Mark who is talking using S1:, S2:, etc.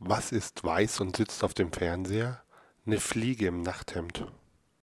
S1: Was ist weiß und sitzt auf dem Fernseher? Eine Fliege im Nachthemd.